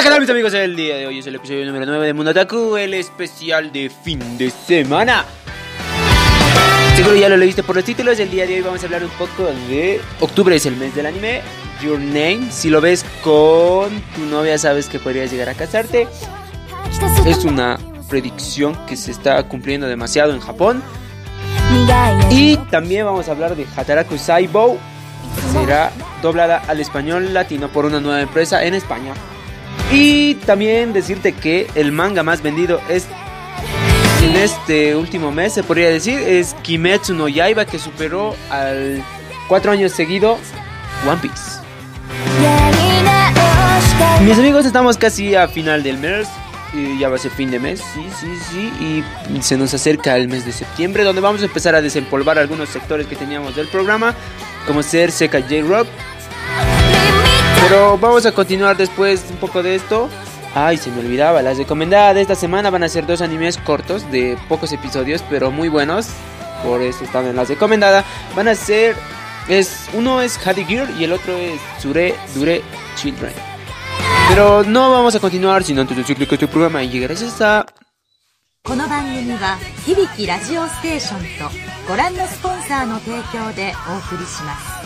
Hola, ¿qué tal mis amigos? El día de hoy es el episodio número 9 de Mundo Otaku, el especial de fin de semana. Seguro ya lo leíste por los títulos, el día de hoy vamos a hablar un poco de... Octubre es el mes del anime, Your Name, si lo ves con tu novia sabes que podrías llegar a casarte. Es una predicción que se está cumpliendo demasiado en Japón. Y también vamos a hablar de Hataraku Saibou. Será doblada al español latino por una nueva empresa en España. Y también decirte que el manga más vendido es en este último mes, se podría decir, es Kimetsu no Yaiba que superó al cuatro años seguido One Piece. Mis amigos, estamos casi a final del mes. Y ya va a ser fin de mes, sí, sí, sí. Y se nos acerca el mes de septiembre, donde vamos a empezar a desempolvar algunos sectores que teníamos del programa, como ser Seca J-Rock. Pero vamos a continuar después un poco de esto. Ay, se me olvidaba, las recomendadas de esta semana van a ser dos animes cortos de pocos episodios, pero muy buenos. Por eso están en las recomendadas. Van a ser es uno es Hadi Gear y el otro es Sure Dure Children. Pero no vamos a continuar sin antes decirle que este programa llega gracias a... この番組は響きラジオステーションとご覧のスポンサーの提供でお送りします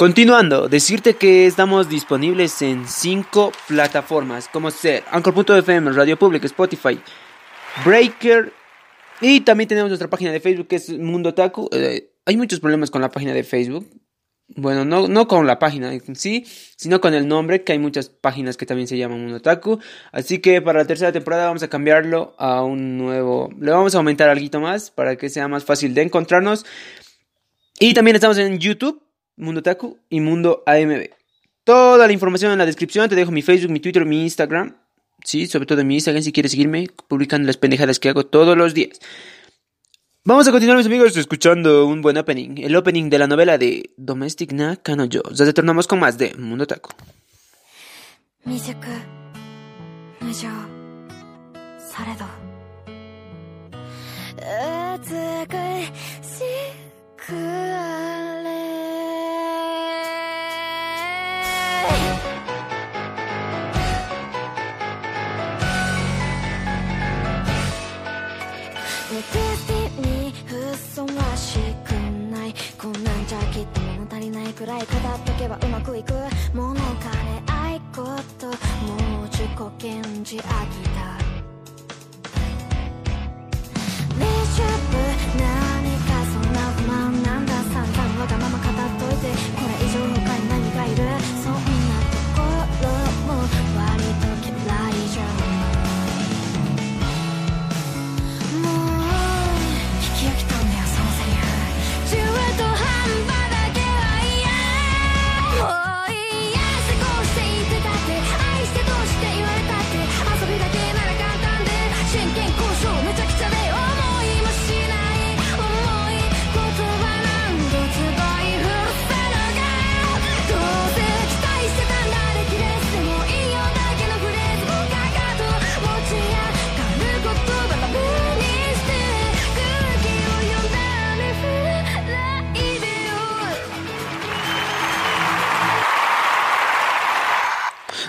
Continuando, decirte que estamos disponibles en cinco plataformas como ser Anchor.fm, Radio Public, Spotify, Breaker y también tenemos nuestra página de Facebook que es Mundo Taku. Eh, hay muchos problemas con la página de Facebook, bueno, no, no con la página en sí, sino con el nombre, que hay muchas páginas que también se llaman Monotaku. Así que para la tercera temporada vamos a cambiarlo a un nuevo. Le vamos a aumentar algo más para que sea más fácil de encontrarnos. Y también estamos en YouTube, Mundo Taku y Mundo AMB. Toda la información en la descripción. Te dejo mi Facebook, mi Twitter, mi Instagram. Sí, sobre todo en mi Instagram si quieres seguirme, publicando las pendejadas que hago todos los días. Vamos a continuar, mis amigos, escuchando un buen opening. El opening de la novela de Domestic na Kanojo. Ya retornamos con más de Mundo Taco.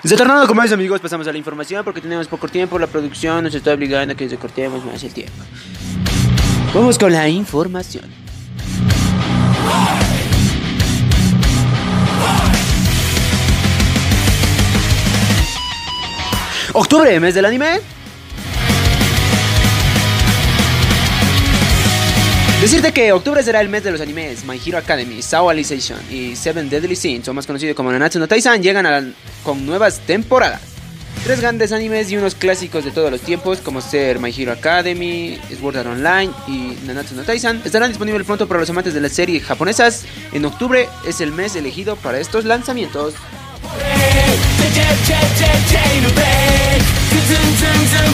Retornando como es amigos, pasamos a la información porque tenemos poco tiempo, la producción nos está obligando a que cortemos más el tiempo. Vamos con la información. Octubre, mes del anime. Decirte que octubre será el mes de los animes. My Hero Academy, Sao Alicization y Seven Deadly Sins, o más conocido como Nanatsu no Taizan, llegan con nuevas temporadas. Tres grandes animes y unos clásicos de todos los tiempos, como ser My Hero Academy, Sword Art Online y Nanatsu no Taizan, estarán disponibles pronto para los amantes de las series japonesas. En octubre es el mes elegido para estos lanzamientos.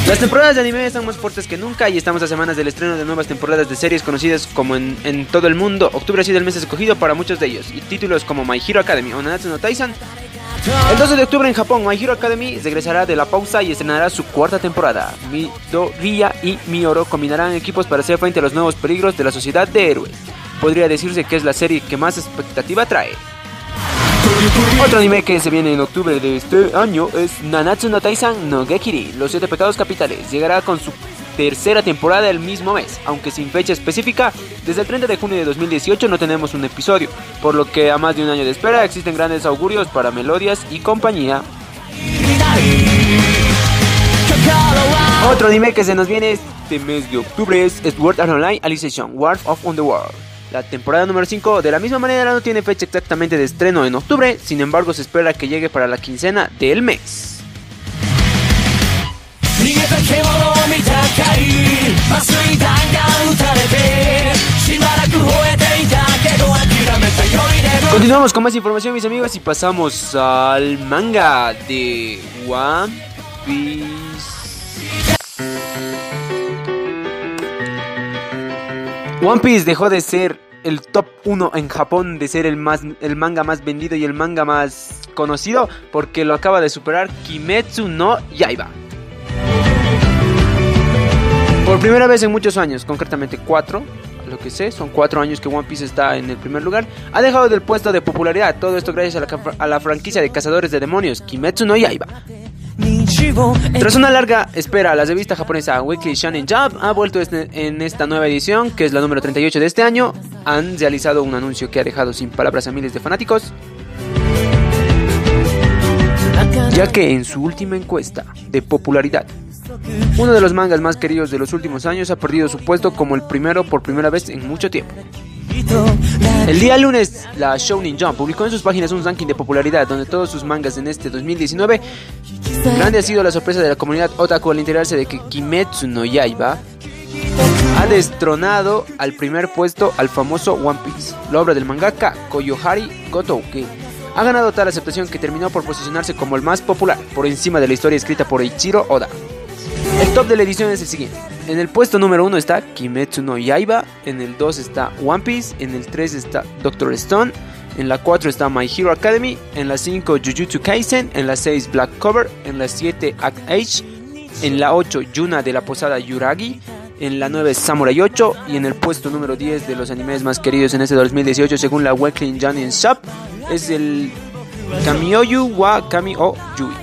Las temporadas de anime están más fuertes que nunca y estamos a semanas del estreno de nuevas temporadas de series conocidas como en, todo el mundo. Octubre ha sido el mes escogido para muchos de ellos y títulos como My Hero Academy o Nanatsu no Taizan. El 12 de octubre en Japón, My Hero Academy regresará de la pausa y estrenará su cuarta temporada. Midoriya y Mioro combinarán equipos para hacer frente a los nuevos peligros de la sociedad de héroes. Podría decirse que es la serie que más expectativa trae. Otro anime que se viene en octubre de este año es Nanatsu no Taisan no Gekiri, Los Siete Pecados Capitales. Llegará con su tercera temporada el mismo mes, aunque sin fecha específica. Desde el 30 de junio de 2018 no tenemos un episodio, por lo que a más de un año de espera existen grandes augurios para Melodias y compañía. Otro anime que se nos viene este mes de octubre es Sword Art Online Alicization, War of Underworld. La temporada número 5 de la misma manera no tiene fecha exactamente de estreno en octubre, sin embargo se espera que llegue para la quincena del mes. Continuamos con más información mis amigos y pasamos al manga de One Piece. One Piece dejó de ser el top 1 en Japón, de ser el, más, el manga más vendido y el manga más conocido, porque lo acaba de superar Kimetsu no Yaiba. Por primera vez en muchos años, concretamente cuatro, lo que sé, son cuatro años que One Piece está en el primer lugar, ha dejado del puesto de popularidad. Todo esto gracias a la, franquicia de cazadores de demonios, Kimetsu no Yaiba. Tras una larga espera, la revista japonesa Weekly Shonen Jump ha vuelto este, en esta nueva edición, que es la número 38 de este año. Han realizado un anuncio que ha dejado sin palabras a miles de fanáticos. Ya que en su última encuesta de popularidad uno de los mangas más queridos de los últimos años ha perdido su puesto como el primero por primera vez en mucho tiempo. El día lunes, la Shonen Jump publicó en sus páginas un ranking de popularidad donde todos sus mangas en este 2019. Grande ha sido la sorpresa de la comunidad otaku al enterarse de que Kimetsu no Yaiba ha destronado al primer puesto al famoso One Piece, la obra del mangaka Koyohari Goto, que ha ganado tal aceptación que terminó por posicionarse como el más popular, por encima de la historia escrita por Eiichiro Oda. El top de la edición es el siguiente. En el puesto número 1 está Kimetsu no Yaiba, en el 2 está One Piece, en el 3 está Doctor Stone, en la 4 está My Hero Academy, en la 5 Jujutsu Kaisen, en la 6 Black Cover, en la 7 Act Age, en la 8 Yuna de la Posada Yuragi, en la 9 Samurai 8 y en el puesto número 10 de los animes más queridos en este 2018 según la Weekly Shonen Shop es el Kamioyu wa Kami o Yui.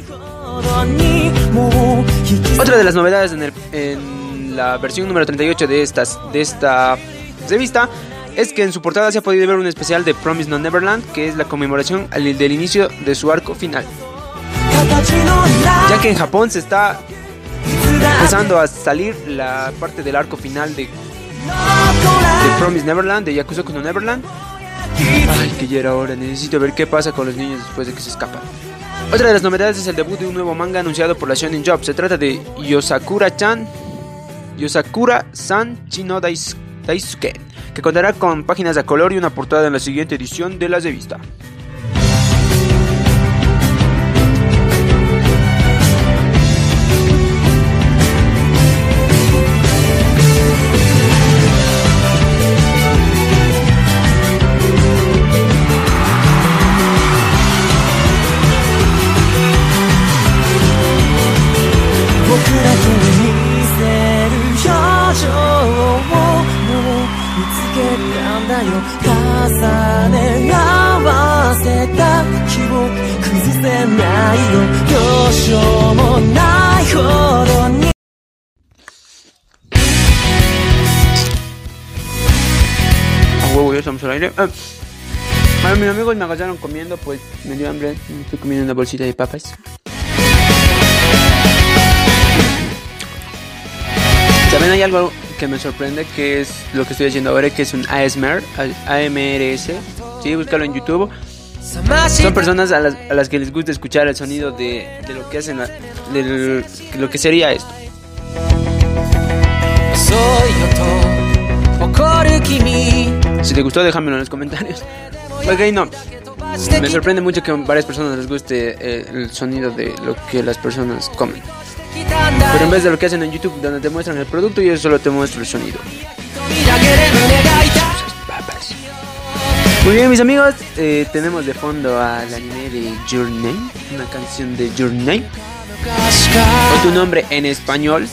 Otra de las novedades en, la versión número 38 de, estas, de esta revista es que en su portada se ha podido ver un especial de Promise No Neverland, que es la conmemoración del inicio de su arco final. Ya que en Japón se está empezando a salir la parte del arco final de, de Promise Neverland, de Yakuza no Neverland. Ay, que ya era necesito ver qué pasa con los niños después de que se escapan. Otra de las novedades es el debut de un nuevo manga anunciado por la Shonen Jump. Se trata de Yosakura-chan, Yosakura-san Chino Daisuke, que contará con páginas de color y una portada en la siguiente edición de la revista. Huevo, ya estamos al aire. Ah. Bueno, mis amigos me agarraron comiendo, pues me dio hambre. Estoy comiendo una bolsita de papas. También hay algo que me sorprende, que es lo que estoy haciendo ahora, que es un ASMR, AMRS. Sí, búscalo en YouTube. Son personas a las, que les gusta escuchar el sonido de, lo que hacen, de lo que sería esto. Si te gustó, déjamelo en los comentarios. Ok, no. Me sorprende mucho que a varias personas les guste eh, el sonido de lo que las personas comen. Pero en vez de lo que hacen en YouTube, donde te muestran el producto, yo solo te muestro el sonido. Muy bien, mis amigos, eh, tenemos de fondo al anime de Your Name, una canción de Your Name, o tu nombre en español.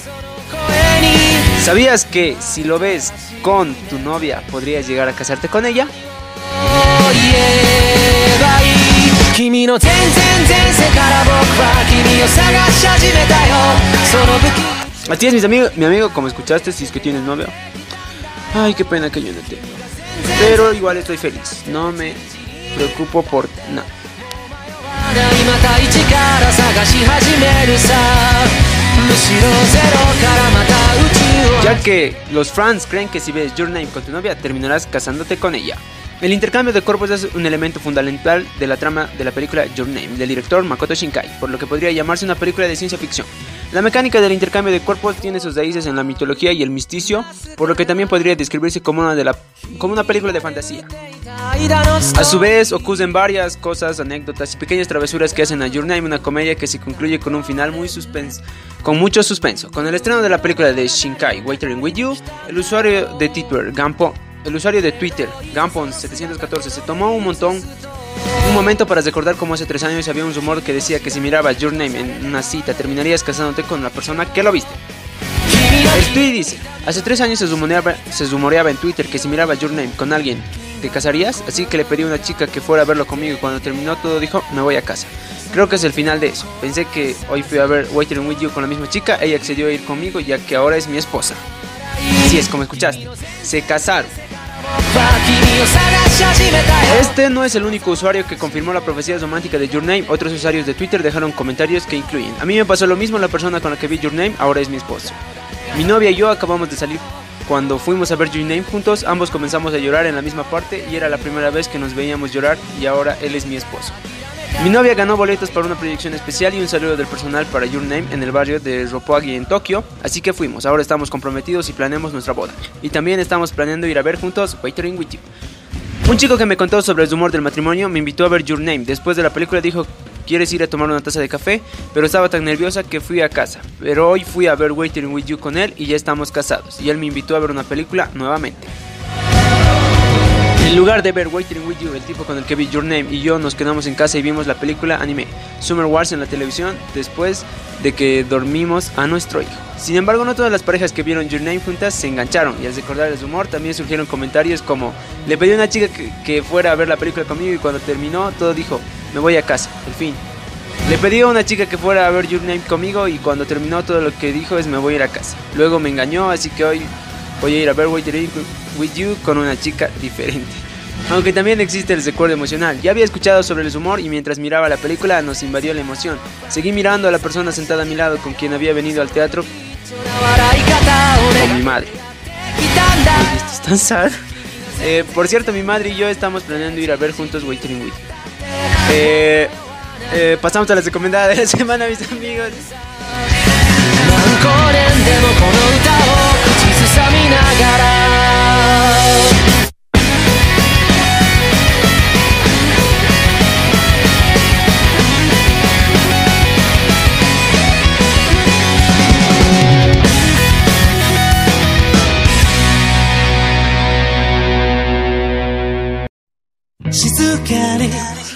¿Sabías que si lo ves con tu novia podrías llegar a casarte con ella. Así es, mis amigos, mi amigo, como escuchaste, si es que tienes novia. Ay, qué pena que yo no tengo. Pero igual estoy feliz. No me preocupo por nada. Ya que los fans creen que si ves Your Name con tu novia, terminarás casándote con ella. El intercambio de cuerpos es un elemento fundamental de la trama de la película Your Name del director Makoto Shinkai, por lo que podría llamarse una película de ciencia ficción. La mecánica del intercambio de cuerpos tiene sus raíces en la mitología y el misticio, por lo que también podría describirse como una, de la, como una película de fantasía. A su vez, ocurren varias cosas, anécdotas y pequeñas travesuras que hacen a Your Name una comedia que se concluye con un final muy suspenso, con mucho suspenso. Con el estreno de la película de Shinkai, Waitering With You, el usuario de Twitter, Gampo, el usuario de Twitter, Gampon714, se tomó un montón un momento para recordar cómo hace tres años había un rumor que decía que si mirabas Your Name en una cita, terminarías casándote con la persona que lo viste. El tweet dice, hace tres años se rumoreaba, en Twitter que si miraba Your Name con alguien, ¿te casarías? Así que le pedí a una chica que fuera a verlo conmigo y cuando terminó todo dijo, me voy a casa. Creo que es el final de eso. Pensé que hoy fui a ver Waiting With You con la misma chica, ella accedió a ir conmigo ya que ahora es mi esposa. Así es, como escuchaste, se casaron. Este no es el único usuario que confirmó la profecía romántica de Your Name. Otros usuarios de Twitter dejaron comentarios que incluyen: A mí me pasó lo mismo la persona con la que vi Your Name, ahora es mi esposo. Mi novia y yo acabamos de salir. Cuando fuimos a ver Your Name juntos, ambos comenzamos a llorar en la misma parte y era la primera vez que nos veíamos llorar y ahora él es mi esposo. Mi novia ganó boletos para una proyección especial y un saludo del personal para Your Name en el barrio de Roppongi en Tokio, así que fuimos. Ahora estamos comprometidos y planeamos nuestra boda. Y también estamos planeando ir a ver juntos Waiting With You. Un chico que me contó sobre el rumor del matrimonio me invitó a ver Your Name. Después de la película dijo, ¿quieres ir a tomar una taza de café? Pero estaba tan nerviosa que fui a casa. Pero hoy fui a ver Waiting With You con él y ya estamos casados. Y él me invitó a ver una película nuevamente. En lugar de ver Waiting With You, el tipo con el que vi Your Name y yo nos quedamos en casa y vimos la película anime Summer Wars en la televisión después de que dormimos a nuestro hijo. Sin embargo, no todas las parejas que vieron Your Name juntas se engancharon y al recordar el rumor también surgieron comentarios como le pedí a una chica que, que fuera a ver la película conmigo y cuando terminó todo dijo me voy a casa, el fin. Le pedí a una chica que fuera a ver Your Name conmigo y cuando terminó todo lo que dijo es me voy a ir a casa. Luego me engañó, así que hoy voy a ir a ver Waiting With You con una chica diferente. Aunque también existe el recuerdo emocional. Ya había escuchado sobre el humor y mientras miraba la película nos invadió la emoción. Seguí mirando a la persona sentada a mi lado con quien había venido al teatro con mi madre. ¿Esto es tan sad? Eh, por cierto, mi madre y yo estamos planeando ir a ver juntos Waiting With. Eh, eh, pasamos a las recomendadas de la semana, mis amigos.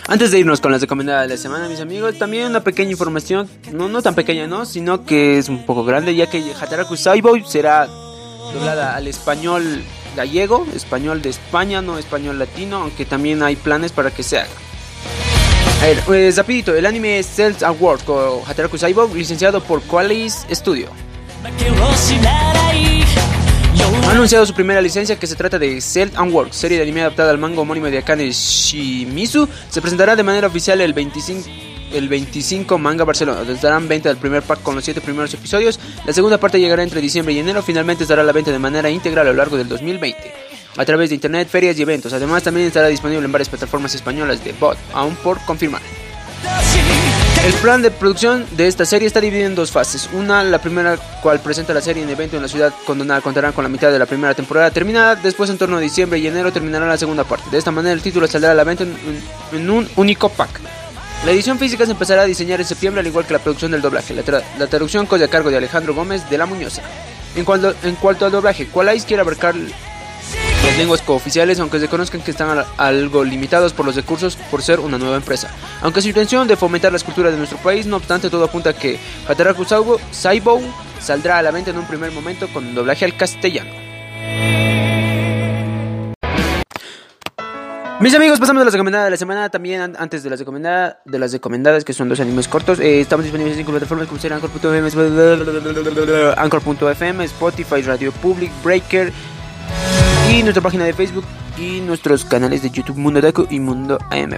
Antes de irnos con las recomendadas de la semana, mis amigos, también una pequeña información, no, no tan pequeña, ¿no? Sino que es un poco grande, ya que Hataraku Saiboy será doblada al español gallego, español de España, no español latino, aunque también hay planes para que se haga. A ver, pues rapidito, el anime es Cells and Wars con Hataraku Saiboy, licenciado por Qualis Studio. Ha anunciado su primera licencia que se trata de Cell and Work, serie de anime adaptada al manga homónimo de Akane Shimizu. Se presentará de manera oficial el 25 el 25 Manga Barcelona. Estarán venta del primer pack con los 7 primeros episodios. La segunda parte llegará entre diciembre y enero. Finalmente estará a la venta de manera integral a lo largo del 2020. A través de internet, ferias y eventos. Además, también estará disponible en varias plataformas españolas de bot, aún por confirmar. El plan de producción de esta serie está dividido en dos fases. Una, la primera, cual presenta la serie en evento en la ciudad condonada, contarán con la mitad de la primera temporada terminada. Después, en torno a diciembre y enero, terminará la segunda parte. De esta manera, el título saldrá a la venta en, un único pack. La edición física se empezará a diseñar en septiembre, al igual que la producción del doblaje. La, tra- la traducción corre a cargo de Alejandro Gómez de La Muñoza. En cuanto, en cuanto al doblaje, Qualais quiere abarcar las lenguas cooficiales, aunque se conozcan que están al- algo limitados por los recursos por ser una nueva empresa. Aunque su intención de fomentar las culturas de nuestro país, no obstante, todo apunta a que Hataraku Saibo, Saibo saldrá a la venta en un primer momento con doblaje al castellano. Mis amigos, pasamos a las recomendadas de la semana. También an- antes de las recomendadas, de las recomendadas, que son dos animes cortos, eh, estamos disponibles en cinco plataformas como ser Anchor.fm, Anchor.fm, Spotify, Radio Public, Breaker y nuestra página de Facebook y nuestros canales de YouTube Mundo Daku y Mundo AMB.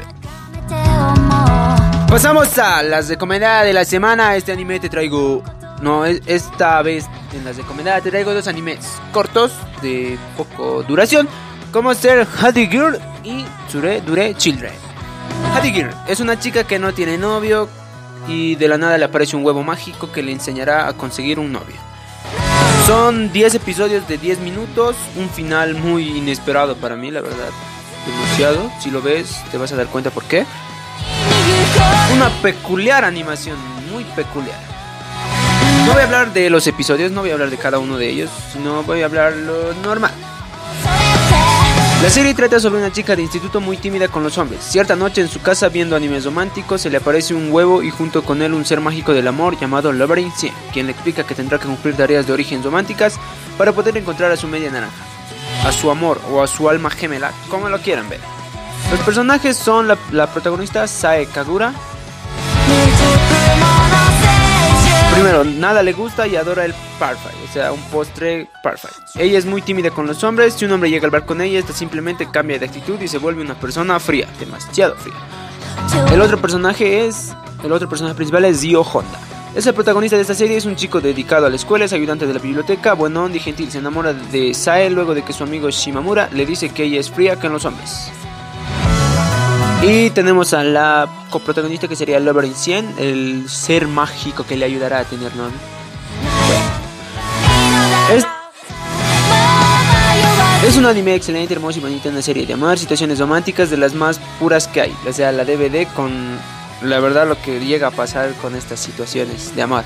Pasamos a las recomendadas de la semana. Este anime te traigo. No, es- esta vez en las recomendadas te traigo dos animes cortos de poco duración. Como ser Hadi Girl y Tsure Dure Children. Hadi Girl es una chica que no tiene novio y de la nada le aparece un huevo mágico que le enseñará a conseguir un novio. Son 10 episodios de 10 minutos, un final muy inesperado para mí, la verdad. Demasiado. Si lo ves, te vas a dar cuenta por qué. Una peculiar animación, muy peculiar. No voy a hablar de los episodios, no voy a hablar de cada uno de ellos, sino voy a hablar lo normal. La serie trata sobre una chica de instituto muy tímida con los hombres. Cierta noche en su casa viendo animes románticos se le aparece un huevo y junto con él un ser mágico del amor llamado Lovering 100, quien le explica que tendrá que cumplir tareas de origen románticas para poder encontrar a su media naranja, a su amor o a su alma gemela, como lo quieran ver. Los personajes son la, la protagonista Sae Kagura. Primero, nada le gusta y adora el parfait, o sea, un postre parfait. Ella es muy tímida con los hombres, si un hombre llega al bar con ella, esta simplemente cambia de actitud y se vuelve una persona fría, demasiado fría. El otro personaje es, el otro personaje principal es Dio Honda. Es el protagonista de esta serie, es un chico dedicado a la escuela, es ayudante de la biblioteca, bueno y gentil. Se enamora de Sae luego de que su amigo Shimamura le dice que ella es fría que en los hombres. Y tenemos a la coprotagonista que sería Loverin 100, el ser mágico que le ayudará a tener novio. Es, es un anime excelente, hermoso y bonito, una serie de amor, situaciones románticas de las más puras que hay. O sea, la DVD con la verdad lo que llega a pasar con estas situaciones de amor.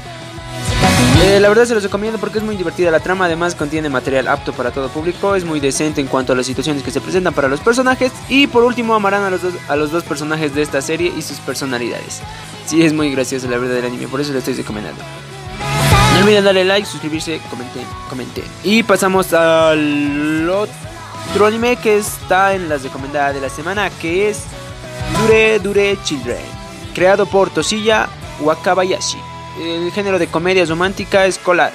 Eh, la verdad se los recomiendo porque es muy divertida la trama, además contiene material apto para todo público, es muy decente en cuanto a las situaciones que se presentan para los personajes y por último amarán a los dos, a los dos personajes de esta serie y sus personalidades. Sí, es muy gracioso la verdad del anime, por eso lo estoy recomendando. No olviden darle like, suscribirse, comenten, comenten. Y pasamos al otro anime que está en las recomendadas de la semana, que es Dure Dure Children, creado por Toshiya Wakabayashi el género de comedia romántica escolar.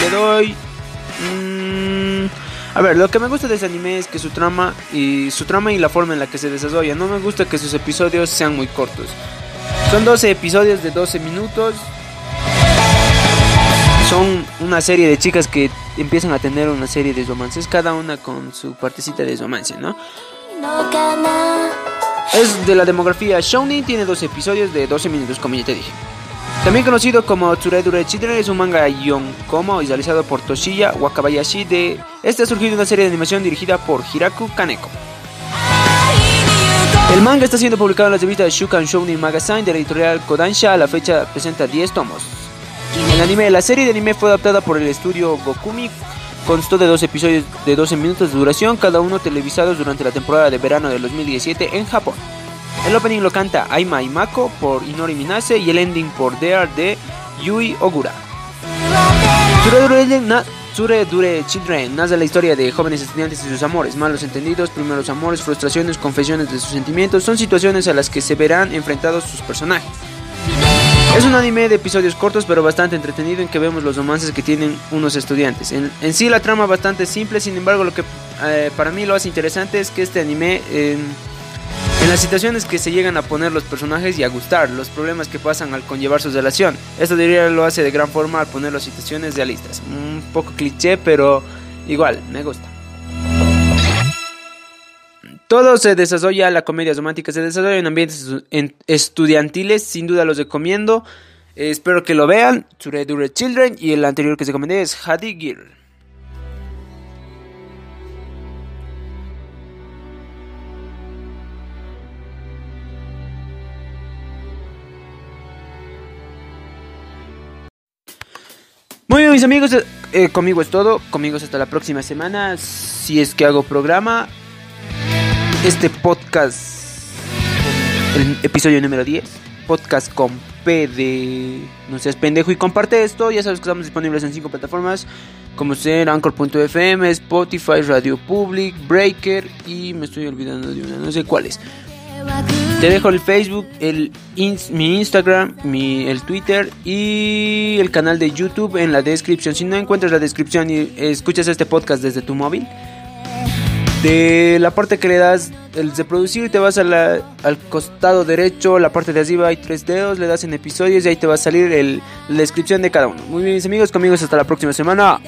Le doy. mm, a ver, lo que me gusta de ese anime es que su trama y su trama y la forma en la que se desarrolla. No me gusta que sus episodios sean muy cortos. Son 12 episodios de 12 minutos. Son una serie de chicas que empiezan a tener una serie de romances, cada una con su partecita de romance, ¿no? Es de la demografía Shounen, tiene 12 episodios de 12 minutos, como ya te dije. También conocido como Tsuredure Children, es un manga yonkomo realizado por Toshiya Wakabayashi. De este ha surgido una serie de animación dirigida por Hiraku Kaneko. El manga está siendo publicado en las revistas Shukan Shounen Magazine de la editorial Kodansha. A la fecha presenta 10 tomos. El anime, la serie de anime fue adaptada por el estudio Gokumi. Constó de dos episodios de 12 minutos de duración, cada uno televisados durante la temporada de verano del 2017 en Japón. El opening lo canta Aima Imako por Inori Minase y el ending por Dare de Yui Ogura. Tsure Dure, Children narra la historia de jóvenes estudiantes y sus amores, malos entendidos, primeros amores, frustraciones, confesiones de sus sentimientos. Son situaciones a las que se verán enfrentados sus personajes. Es un anime de episodios cortos pero bastante entretenido en que vemos los romances que tienen unos estudiantes. En, en sí la trama bastante simple, sin embargo lo que eh, para mí lo hace interesante es que este anime... eh, en las situaciones que se llegan a poner los personajes y a gustar, los problemas que pasan al conllevar su relación. Esto diría lo hace de gran forma al poner las situaciones realistas. Un poco cliché, pero igual, me gusta. Todo se desarrolla, la comedia romántica se desarrolla en ambientes estu- en- estudiantiles, sin duda los recomiendo. Eh, espero que lo vean. Tsure Dure Children y el anterior que se recomendé es Hadi Girl. Muy bien, mis amigos, eh, eh, conmigo es todo. Conmigo hasta la próxima semana. Si es que hago programa, este podcast, el episodio número 10, podcast con P de No seas pendejo y comparte esto. Ya sabes que estamos disponibles en cinco plataformas: como ser Anchor.fm, Spotify, Radio Public, Breaker y me estoy olvidando de una, no sé cuáles. Te dejo el Facebook, el mi Instagram, mi, el Twitter y el canal de YouTube en la descripción. Si no encuentras la descripción y escuchas este podcast desde tu móvil, de la parte que le das el de producir te vas al costado derecho, la parte de arriba hay tres dedos, le das en episodios y ahí te va a salir la descripción de cada uno. Muy bien mis amigos, conmigo hasta la próxima semana.